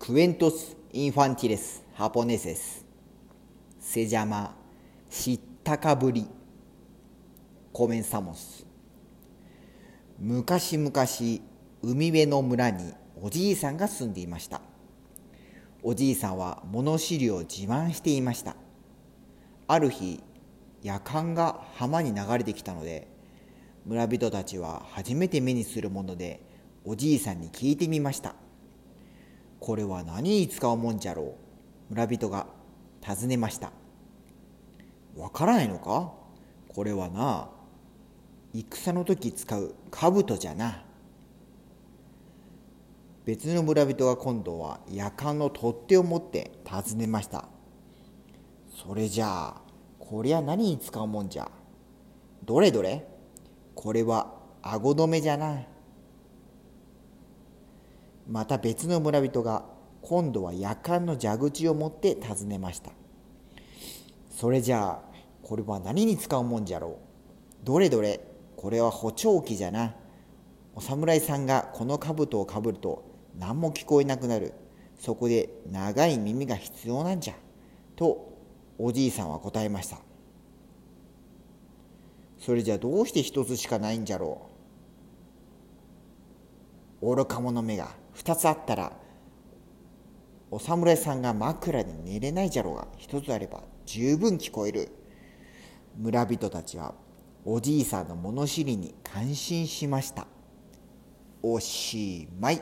クエントス・インファンティレス・ハポネセスセジャマ・シッタカブリコメンサモス昔々海辺の村におじいさんが住んでいましたおじいさんは物知りを自慢していましたある日夜間が浜に流れてきたので村人たちは初めて目にするものでおじいさんに聞いてみましたこれは何に使うもんじゃろう？村人が尋ねました。わからないのか？これはな戦の時使う兜じゃな。別の村人が今度は夜間の取っ手を持って尋ねました。それじゃあこりゃ何に使うもんじゃ？どれどれ？これは顎止めじゃな。いまた別の村人が今度は夜間の蛇口を持って尋ねました。それじゃあこれは何に使うもんじゃろう?どれどれ?これは補聴器じゃな。お侍さんがこの兜をかぶると何も聞こえなくなる。そこで長い耳が必要なんじゃ。とおじいさんは答えました。それじゃどうして一つしかないんじゃろう?愚か者目が2つあったらお侍さんが枕で寝れないじゃろうが1つあれば十分聞こえる。村人たちはおじいさんの物知りに感心しました。おしまい。